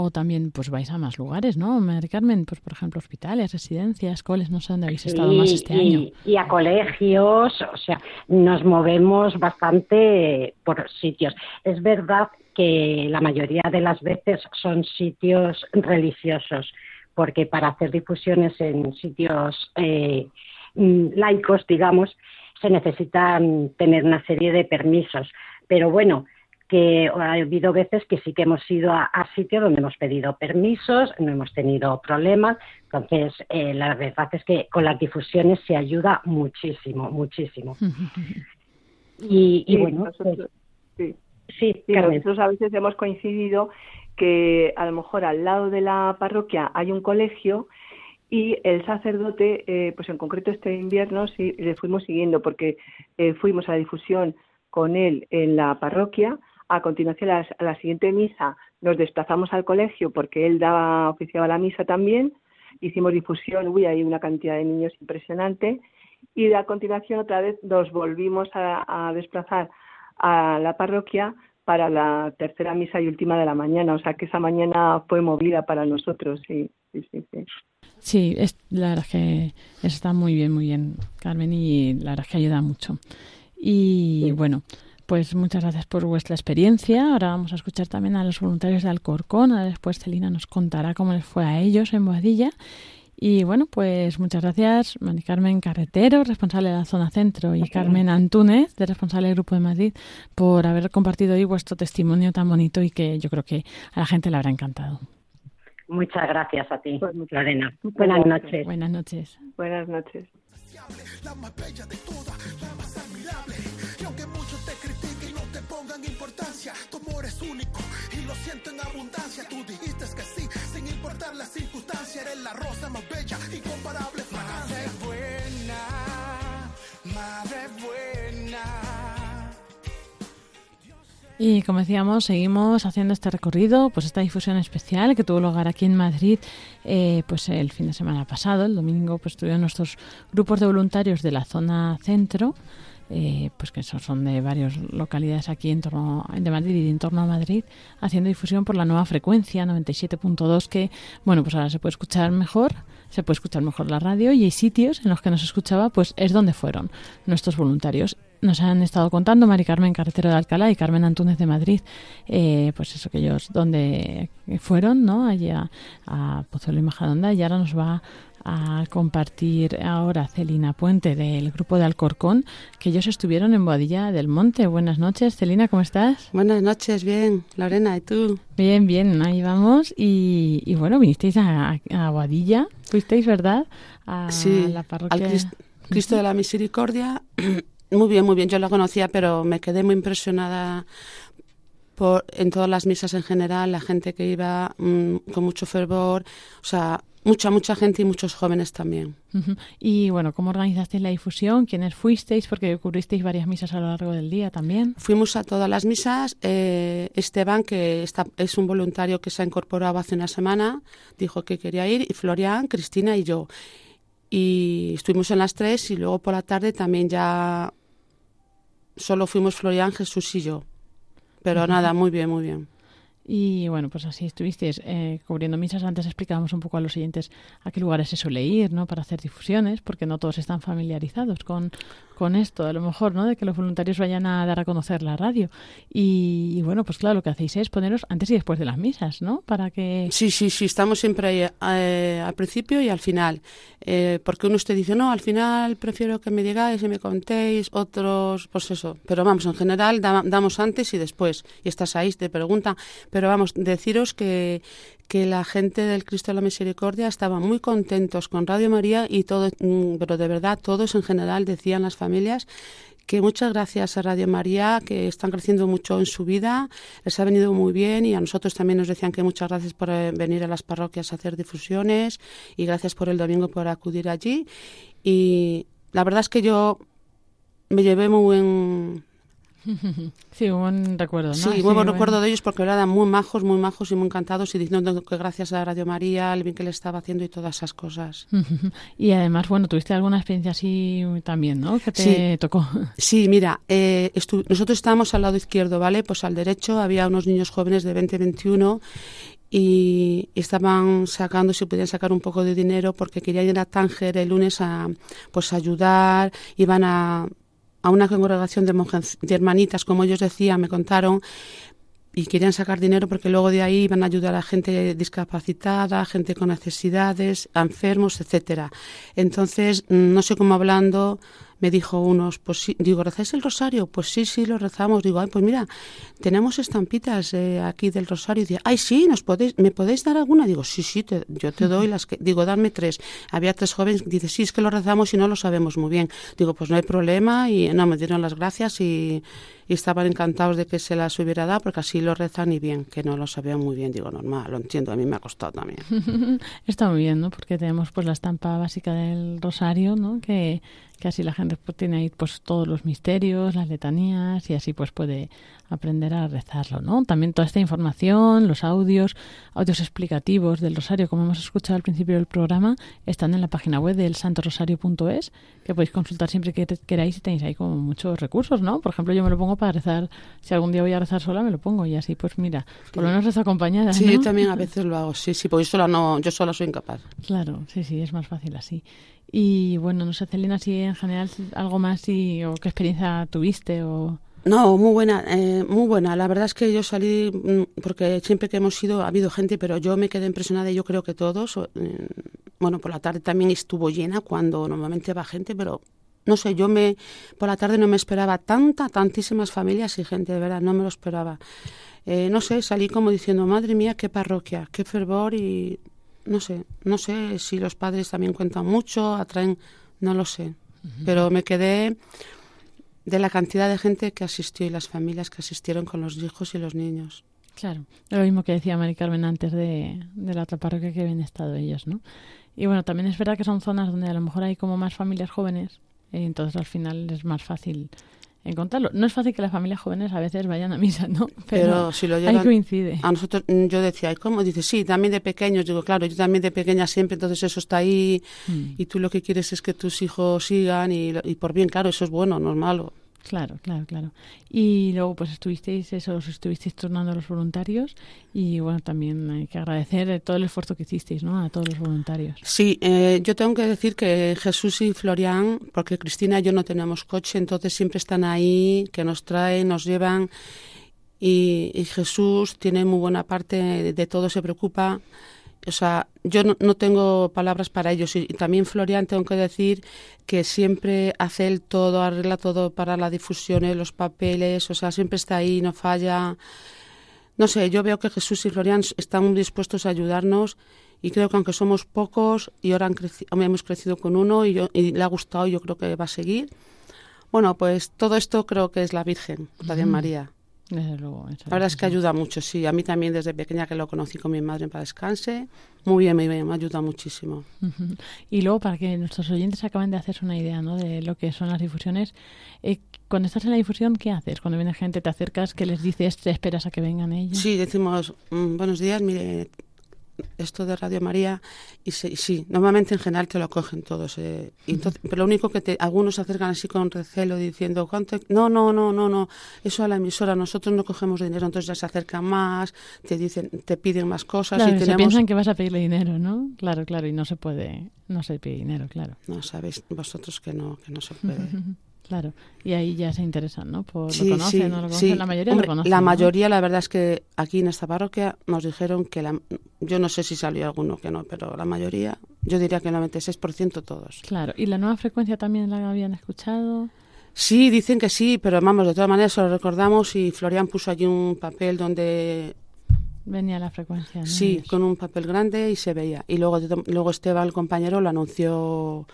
o también pues vais a más lugares, ¿no? Mari Carmen, pues por ejemplo hospitales, residencias, coles, no sé dónde habéis estado más este y, año. y a colegios, o sea, nos movemos bastante por sitios. Es verdad que la mayoría de las veces son sitios religiosos, porque para hacer difusiones en sitios eh, laicos, digamos, se necesitan tener una serie de permisos. Pero bueno, que ha habido veces que sí que hemos ido a, a sitios donde hemos pedido permisos, no hemos tenido problemas. Entonces, eh, la verdad es que con las difusiones se ayuda muchísimo, muchísimo. Y, y Sí, bueno, nosotros- sí. pues, sí, Sí, Carmen. nosotros a veces hemos coincidido que a lo mejor al lado de la parroquia hay un colegio y el sacerdote, eh, pues en concreto este invierno sí le fuimos siguiendo porque eh, fuimos a la difusión con él en la parroquia. A continuación, a la, a la siguiente misa, nos desplazamos al colegio porque él daba, oficiaba la misa también. Hicimos difusión, uy, hay una cantidad de niños impresionante. y a continuación otra vez nos volvimos a, a desplazar a la parroquia para la tercera misa y última de la mañana. O sea que esa mañana fue movida para nosotros, sí, sí, sí. sí. Sí, es, la verdad es que está muy bien, muy bien, Carmen, y la verdad es que ayuda mucho. Y bueno, pues muchas gracias por vuestra experiencia. Ahora vamos a escuchar también a los voluntarios de Alcorcón. Después Celina nos contará cómo les fue a ellos en Boadilla. Y bueno, pues muchas gracias, Mari Carmen Carretero, responsable de la zona centro, y Carmen Antúnez, de responsable del Grupo de Madrid, por haber compartido hoy vuestro testimonio tan bonito y que yo creo que a la gente le habrá encantado. Muchas gracias a ti, Lorena. Buenas noches. Buenas noches. Buenas noches. Único y lo siento en abundancia. Tú dijiste que sí, sin importar la circunstancia. Eres la rosa más bella, incomparable fragancia. Madre buena, madre buena. Y como decíamos, seguimos haciendo este recorrido, pues esta difusión especial que tuvo lugar aquí en Madrid, eh, pues el fin de semana pasado, el domingo, pues tuvieron nuestros grupos de voluntarios de la zona centro, eh, pues que son, de varias localidades aquí en torno de Madrid y en torno a Madrid, haciendo difusión por la nueva frecuencia 97.2 que, bueno, pues ahora se puede escuchar mejor, se puede escuchar mejor la radio y hay sitios en los que no se escuchaba, pues es donde fueron nuestros voluntarios nos han estado contando Mari Carmen Carretero de Alcalá y Carmen Antúnez de Madrid, eh, pues eso que ellos donde fueron, ¿no? Allí a, a Pozuelo y Majadonda y ahora nos va a compartir ahora Celina Puente del grupo de Alcorcón, que ellos estuvieron en Boadilla del Monte. Buenas noches, Celina, ¿cómo estás? Buenas noches, bien. Lorena, ¿y tú? Bien, bien, ahí vamos. Y, y bueno, vinisteis a, a Boadilla, fuisteis, ¿verdad? A sí, la parroquia. al Cristo de la Misericordia. Muy bien, muy bien. Yo lo conocía, pero me quedé muy impresionada por, en todas las misas en general, la gente que iba mm, con mucho fervor, o sea, mucha, mucha gente y muchos jóvenes también. Y bueno, ¿cómo organizasteis la difusión? ¿Quiénes fuisteis? Porque cubristeis varias misas a lo largo del día también. Fuimos a todas las misas. eh, Esteban, que está, es un voluntario que se ha incorporado hace una semana, dijo que quería ir, y Florian, Cristina y yo. Y estuvimos en las tres y luego por la tarde también ya solo fuimos Florian, Jesús y yo. Pero nada, muy bien, muy bien. Y bueno, pues así estuvisteis eh, cubriendo misas. Antes explicábamos un poco a los oyentes a qué lugares se suele ir, ¿no? Para hacer difusiones, porque no todos están familiarizados con, con esto, a lo mejor, ¿no? De que los voluntarios vayan a dar a conocer la radio. Y, y bueno, pues claro, lo que hacéis es poneros antes y después de las misas, ¿no? Para que... Sí, sí, sí, estamos siempre ahí, eh, al principio y al final. Eh, porque uno usted dice, no, al final prefiero que me digáis y me contéis, otros, pues eso. Pero vamos, en general da- damos antes y después. Y estás ahí, te preguntan. Pero vamos, deciros que, que la gente del Cristo de la Misericordia estaban muy contentos con Radio María y todo, mm, pero de verdad todos en general decían las familias que muchas gracias a Radio María, que están creciendo mucho en su vida, les ha venido muy bien y a nosotros también nos decían que muchas gracias por eh, venir a las parroquias a hacer difusiones y gracias por el domingo por acudir allí. Y la verdad es que yo me llevé muy buen, Sí, un buen recuerdo, ¿no? Sí, muy buen bueno. recuerdo de ellos porque eran muy majos, muy majos y muy encantados y diciendo que gracias a Radio María, el bien que le estaba haciendo y todas esas cosas. Y además, bueno, tuviste alguna experiencia así también, ¿no? Que te Sí. tocó. Sí, mira, eh, estu- nosotros estábamos al lado izquierdo, ¿vale? Pues al derecho había unos niños jóvenes de 20, 21 y estaban sacando, si podían sacar un poco de dinero porque querían ir a Tánger el lunes a pues ayudar, iban a, a una congregación de de hermanitas, como ellos decían, me contaron, y querían sacar dinero porque luego de ahí iban a ayudar a gente discapacitada, gente con necesidades, a enfermos, etcétera. Entonces, mm, no sé cómo hablando, me dijo unos, pues sí, digo, ¿rezáis el rosario? Pues sí, sí, lo rezamos. Digo, ay, pues mira, tenemos estampitas eh, aquí del rosario. Dice, ay, sí, ¿nos podéis, ¿me podéis dar alguna? Digo, sí, sí, te- yo te doy las que, digo, dame tres. Había tres jóvenes, dice, sí, es que lo rezamos y no lo sabemos muy bien. Digo, pues no hay problema y no, me dieron las gracias y, y estaban encantados de que se las hubiera dado porque así lo rezan y bien, que no lo sabían muy bien. Digo, normal, lo entiendo, a mí me ha costado también. Está muy bien, ¿no? Porque tenemos pues la estampa básica del rosario, ¿no? Que, que así la gente después tiene ahí pues todos los misterios, las letanías y así pues puede aprender a rezarlo, ¿no? También toda esta información, los audios, audios explicativos del rosario, como hemos escuchado al principio del programa, están en la página web del santorosario.es, que podéis consultar siempre que queráis y tenéis ahí como muchos recursos, ¿no? Por ejemplo, yo me lo pongo para rezar, si algún día voy a rezar sola, me lo pongo y así pues mira, por lo menos rezo acompañada, Sí, ¿no? yo también a veces lo hago, sí, sí, porque yo sola, no, yo sola soy incapaz. Claro, sí, sí, es más fácil así. Y bueno, no sé, Celina, si en general algo más y, o qué experiencia tuviste o... No, muy buena, eh, muy buena. La verdad es que yo salí, mm, porque siempre que hemos ido ha habido gente, pero yo me quedé impresionada y yo creo que todos. eh, bueno, por la tarde también estuvo llena cuando normalmente va gente, pero no sé, yo me por la tarde no me esperaba tanta, tantísimas familias y gente, de verdad, no me lo esperaba. Eh, no sé, salí como diciendo, madre mía, qué parroquia, qué fervor y no sé, no sé si los padres también cuentan mucho, atraen, no lo sé. Pero me quedé de la cantidad de gente que asistió y las familias que asistieron con los hijos y los niños. Claro, lo mismo que decía Mari Carmen antes de, de la otra parroquia que habían estado ellos, ¿no? Y bueno, también es verdad que son zonas donde a lo mejor hay como más familias jóvenes, y entonces al final es más fácil encontrarlo. No es fácil que las familias jóvenes a veces vayan a misa, ¿no? Pero, si lo ahí llevan coincide. a nosotros, mm, yo decía, ¿y cómo? Dice, sí, también de pequeños. Digo, claro, yo también de pequeña siempre, entonces eso está ahí Mm. y tú lo que quieres es que tus hijos sigan y, y por bien, claro, eso es bueno, no es malo. Claro, claro, claro. Y luego pues estuvisteis, eso, os estuvisteis tornando a los voluntarios y bueno, también hay que agradecer eh, todo el esfuerzo que hicisteis, ¿no? A todos los voluntarios. Sí, eh, yo tengo que decir que Jesús y Florian, porque Cristina y yo no tenemos coche, entonces siempre están ahí, que nos traen, nos llevan. Y, Jesús tiene muy buena parte de todo, se preocupa. O sea, yo no, no tengo palabras para ellos. Y, también Florian, tengo que decir que siempre hace él todo, arregla todo para la difusión, eh, los papeles, o sea, siempre está ahí, no falla. No sé, yo veo que Jesús y Florian están muy dispuestos a ayudarnos y creo que aunque somos pocos y ahora han creci- hemos crecido con uno y, yo- y le ha gustado y yo creo que va a seguir. Bueno, pues todo esto creo que es la Virgen, la de Ujú. María. Desde luego. La verdad es que ayuda mucho, sí. A mí también desde pequeña que lo conocí con mi madre en para descanse. Muy bien, muy bien, me ayuda muchísimo. Y luego, para que nuestros oyentes acaben de hacerse una idea ¿no? de lo que son las difusiones, eh, cuando estás en la difusión, ¿qué haces? Cuando viene gente, te acercas, ¿qué les dices? ¿Te esperas a que vengan ellos? Sí, decimos, mm, buenos días, mire, esto de Radio María, y se- y sí, normalmente en general te lo cogen todos. eh, y entonces, pero lo único que te, algunos se acercan así con recelo diciendo, ¿cuánto? No, no, no, no, no, eso a la emisora, nosotros no cogemos dinero, entonces ya se acercan más, te dicen, te piden más cosas Claro, y se tenemos... piensan que vas a pedirle dinero, ¿no? Claro, claro, y no se puede, no se pide dinero, claro. No, sabéis vosotros que no, que no se puede. Claro, y ahí ya se interesan, ¿no? Por Sí, lo conocen, sí, no lo conocen, sí. la mayoría Hombre, lo conocen. La ¿no? mayoría, la verdad es que aquí en esta parroquia nos dijeron que la, yo no sé si salió alguno que no, pero la mayoría, yo diría que el 96% todos. Claro, ¿y la nueva frecuencia también la habían escuchado? Sí, dicen que sí, pero vamos, de todas maneras se lo recordamos y Florian puso allí un papel donde Venía la frecuencia, ¿no? Sí, con un papel grande y se veía. Y luego, luego Esteban, el compañero, lo anunció,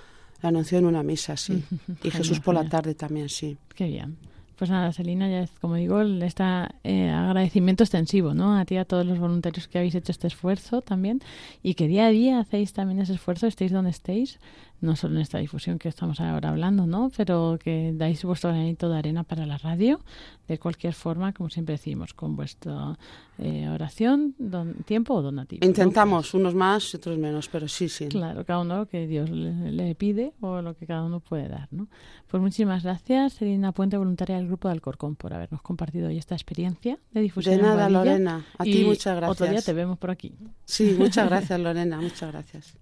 lo anunció en una misa, sí. Y Jesús por la tarde también, sí. Qué bien. Pues nada, Selina, ya es, como digo, este agradecimiento extensivo, ¿no? A ti a todos los voluntarios que habéis hecho este esfuerzo también y que día a día hacéis también ese esfuerzo, estéis donde estéis, no solo en esta difusión que estamos ahora hablando, ¿no? Pero que dais vuestro granito de arena para la radio, de cualquier forma, como siempre decimos, con vuestra eh, oración, don- tiempo o donativo. ¿no? Intentamos, unos más y otros menos, pero sí, sí. Claro, cada uno lo que Dios le, le pide o lo que cada uno puede dar, ¿no? Pues muchísimas gracias, Selina Puente, voluntaria del Grupo de Alcorcón, por habernos compartido hoy esta experiencia de difusión. De nada. Lorena. A ti muchas gracias. Otro día te vemos por aquí. Sí, muchas gracias, Lorena, muchas gracias.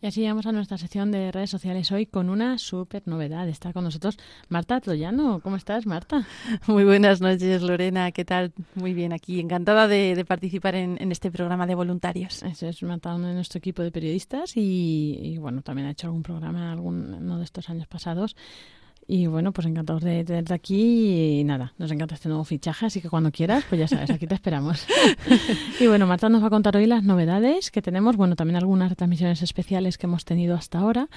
Y así llegamos a nuestra sección de redes sociales hoy con una súper novedad. Está con nosotros Marta Troyano. ¿Cómo estás, Marta? Muy buenas noches, Lorena. ¿Qué tal? Muy bien aquí. Encantada de, de participar en, en este programa de voluntarios. Eso es Marta, uno de nuestro equipo de periodistas y, y, bueno, también ha hecho algún programa alguno de estos años pasados. Y bueno, pues encantados de tenerte aquí y nada, nos encanta este nuevo fichaje, así que cuando quieras, pues ya sabes, aquí te esperamos. y bueno, Marta nos va a contar hoy las novedades que tenemos, bueno, también algunas retransmisiones especiales que hemos tenido hasta ahora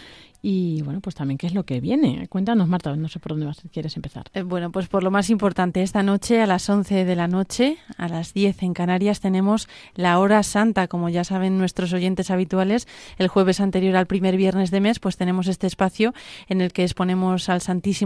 y bueno, pues también qué es lo que viene. Cuéntanos, Marta, no sé por dónde vas, quieres empezar. Eh, bueno, pues por lo más importante, esta noche a las 11 de la noche, a las 10 en Canarias, tenemos la hora santa. Como ya saben nuestros oyentes habituales, el jueves anterior al primer viernes de mes, pues tenemos este espacio en el que exponemos al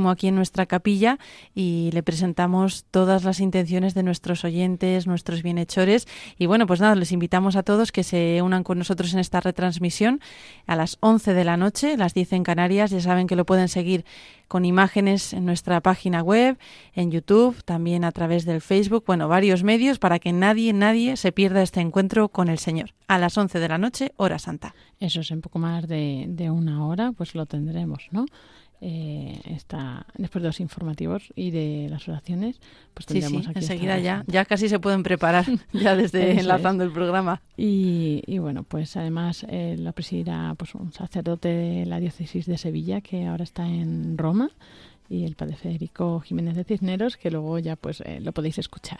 Aquí en nuestra capilla y le presentamos todas las intenciones de nuestros oyentes, nuestros bienhechores. Y bueno, pues nada, les invitamos a todos que se unan con nosotros en esta retransmisión a las 11 de la noche, las 10 en Canarias. Ya saben que lo pueden seguir con imágenes en nuestra página web, en YouTube, también a través del Facebook, bueno, varios medios para que nadie, nadie se pierda este encuentro con el Señor. A las 11 de la noche, hora santa. Eso es un poco más de una hora, pues lo tendremos, ¿no? Eh, está después de los informativos y de las oraciones, pues Sí, tendremos sí, aquí esta enseguida ya, ya casi se pueden preparar, ya desde enlazando el programa. Y, y bueno, pues además eh, lo presidirá pues, un sacerdote de la diócesis de Sevilla que ahora está en Roma y el padre Federico Jiménez de Cisneros que luego ya pues eh, lo podéis escuchar.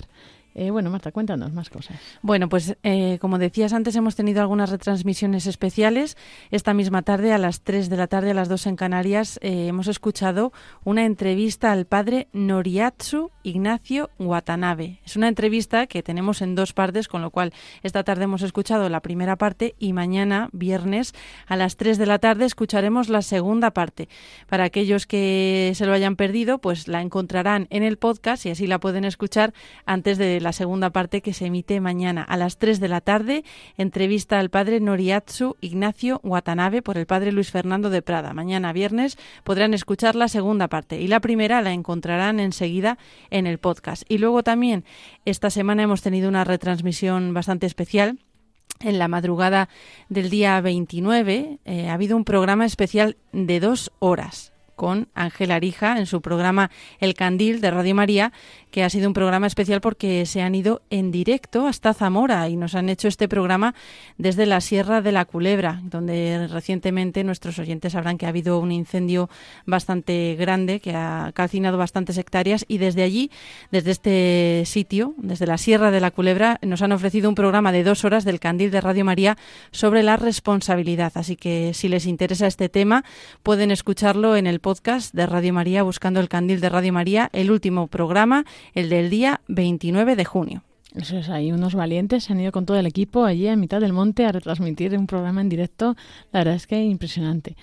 Eh, bueno, Marta, cuéntanos más cosas. Bueno, pues eh, como decías antes, hemos tenido algunas retransmisiones especiales. Esta misma tarde, a las 3 de la tarde, a las 2 en Canarias, eh, hemos escuchado una entrevista al padre Noriatsu Ignacio Watanabe. Es una entrevista que tenemos en dos partes, con lo cual esta tarde hemos escuchado la primera parte y mañana, viernes, a las 3 de la tarde, escucharemos la segunda parte. Para aquellos que se lo hayan perdido, pues la encontrarán en el podcast y así la pueden escuchar antes de la segunda parte que se emite mañana a las 3 de la tarde. Entrevista al padre Noriatsu Ignacio Watanabe por el padre Luis Fernando de Prada. Mañana viernes podrán escuchar la segunda parte y la primera la encontrarán enseguida en el podcast. Y luego también esta semana hemos tenido una retransmisión bastante especial en la madrugada del día 29 eh, ha habido un programa especial de dos horas con Ángela Arija en su programa El Candil de Radio María, que ha sido un programa especial porque se han ido en directo hasta Zamora y nos han hecho este programa desde la Sierra de la Culebra, donde recientemente nuestros oyentes sabrán que ha habido un incendio bastante grande que ha calcinado bastantes hectáreas y desde allí, desde este sitio, desde la Sierra de la Culebra, nos han ofrecido un programa de dos horas del Candil de Radio María sobre la responsabilidad. Así que si les interesa este tema, pueden escucharlo en el podcast de Radio María buscando el Candil de Radio María, el último programa, el del día 29 de junio. Eso es, hay unos valientes, se han ido con todo el equipo allí a mitad del monte a retransmitir un programa en directo. La verdad es que impresionante.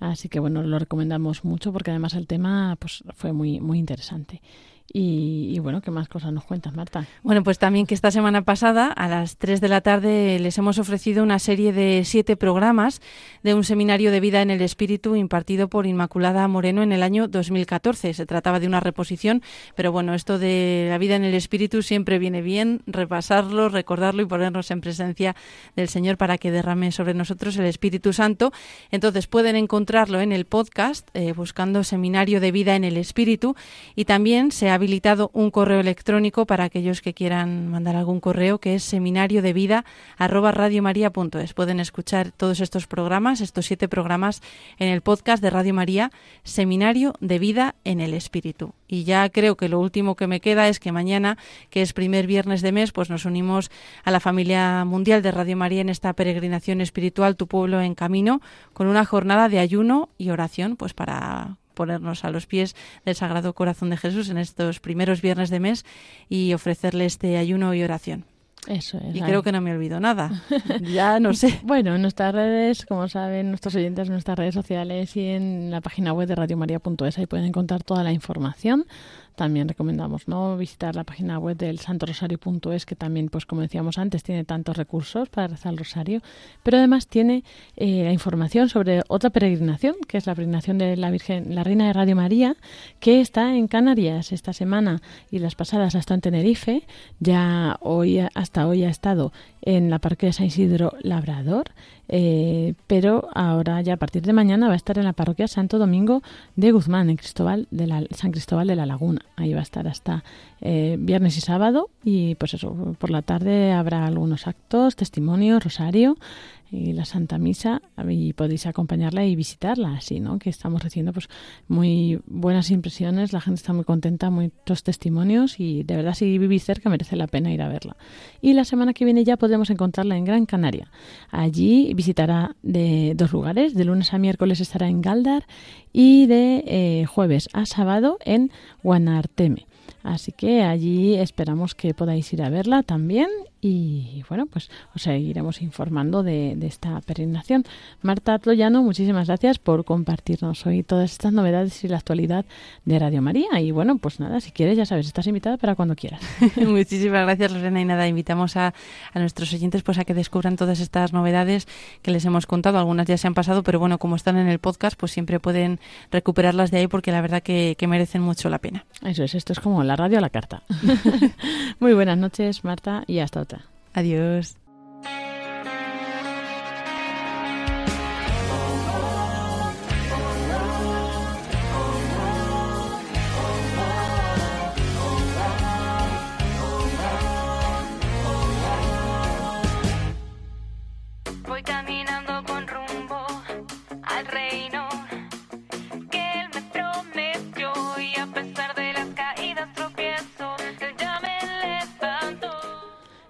Así que bueno, lo recomendamos mucho porque además el tema pues fue muy muy interesante. Y, bueno, ¿qué más cosas nos cuentas, Marta? Bueno, pues también que esta semana pasada, a las 3 de la tarde, les hemos ofrecido una serie de siete programas de un seminario de vida en el espíritu impartido por Inmaculada Moreno en el año 2014. Se trataba de una reposición, pero bueno, esto de la vida en el espíritu siempre viene bien repasarlo, recordarlo y ponernos en presencia del Señor para que derrame sobre nosotros el Espíritu Santo. Entonces pueden encontrarlo en el podcast eh, buscando Seminario de Vida en el Espíritu y también se ha habilitado un correo electrónico para aquellos que quieran mandar algún correo que es seminario de vida radiomaria.es. Pueden escuchar todos estos programas, estos siete programas en el podcast de Radio María, Seminario de Vida en el Espíritu. Y ya creo que lo último que me queda es que mañana, que es primer viernes de mes, pues nos unimos a la familia mundial de Radio María en esta peregrinación espiritual Tu pueblo en camino, con una jornada de ayuno y oración, pues para ponernos a los pies del Sagrado Corazón de Jesús en estos primeros viernes de mes y ofrecerle este ayuno y oración. Eso es. Y creo que no me olvido nada. ya no sé. Bueno, en nuestras redes, como saben nuestros oyentes, en nuestras redes sociales y en la página web de radiomaria.es, ahí pueden encontrar toda la información. También recomendamos no visitar la página web del santorosario.es, que también, pues como decíamos antes, tiene tantos recursos para rezar el rosario, pero además tiene eh, la información sobre otra peregrinación, que es la peregrinación de la Virgen, la Reina de Radio María, que está en Canarias esta semana y las pasadas hasta en Tenerife. Ya hoy, hasta hoy ha estado en la parroquia de San Isidro Labrador, eh, pero ahora ya a partir de mañana va a estar en la parroquia Santo Domingo de Guzmán, en Cristóbal de la, San Cristóbal de la Laguna. Ahí va a estar hasta eh, viernes y sábado y pues eso, por la tarde habrá algunos actos, testimonios, rosario. Y la Santa Misa y podéis acompañarla y visitarla así, ¿no? Que estamos recibiendo pues muy buenas impresiones, la gente está muy contenta, muchos testimonios y de verdad si vivís cerca merece la pena ir a verla. Y la semana que viene ya podremos encontrarla en Gran Canaria. Allí visitará de dos lugares, de lunes a miércoles estará en Galdar y de eh, jueves a sábado en Guanarteme. Así que allí esperamos que podáis ir a verla también y bueno, pues os seguiremos informando de, de esta peregrinación. Marta Tloyano, muchísimas gracias por compartirnos hoy todas estas novedades y la actualidad de Radio María. Y bueno, pues nada, si quieres, ya sabes, estás invitada para cuando quieras. Muchísimas gracias, Lorena. Y nada, invitamos a, a nuestros oyentes pues a que descubran todas estas novedades que les hemos contado. Algunas ya se han pasado, pero bueno, como están en el podcast, pues siempre pueden recuperarlas de ahí porque la verdad que, que merecen mucho la pena. Eso es, esto es como la radio a la carta. Muy buenas noches, Marta, y hasta. Adiós.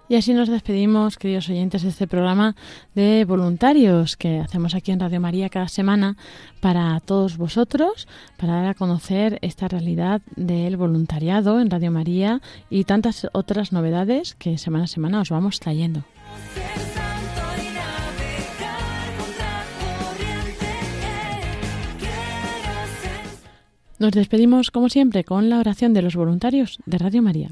Y así nos despedimos, queridos oyentes, de este programa de voluntarios que hacemos aquí en Radio María cada semana para todos vosotros, para dar a conocer esta realidad del voluntariado en Radio María y tantas otras novedades que semana a semana os vamos trayendo. Nos despedimos, como siempre, con la oración de los voluntarios de Radio María.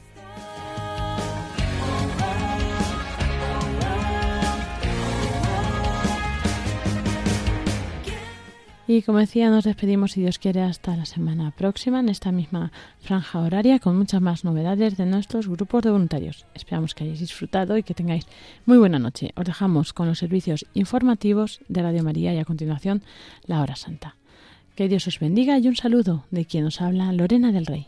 Y como decía, nos despedimos, si Dios quiere, hasta la semana próxima en esta misma franja horaria con muchas más novedades de nuestros grupos de voluntarios. Esperamos que hayáis disfrutado y que tengáis muy buena noche. Os dejamos con los servicios informativos de Radio María y a continuación la hora santa. Que Dios os bendiga y un saludo de quien os habla Lorena del Rey.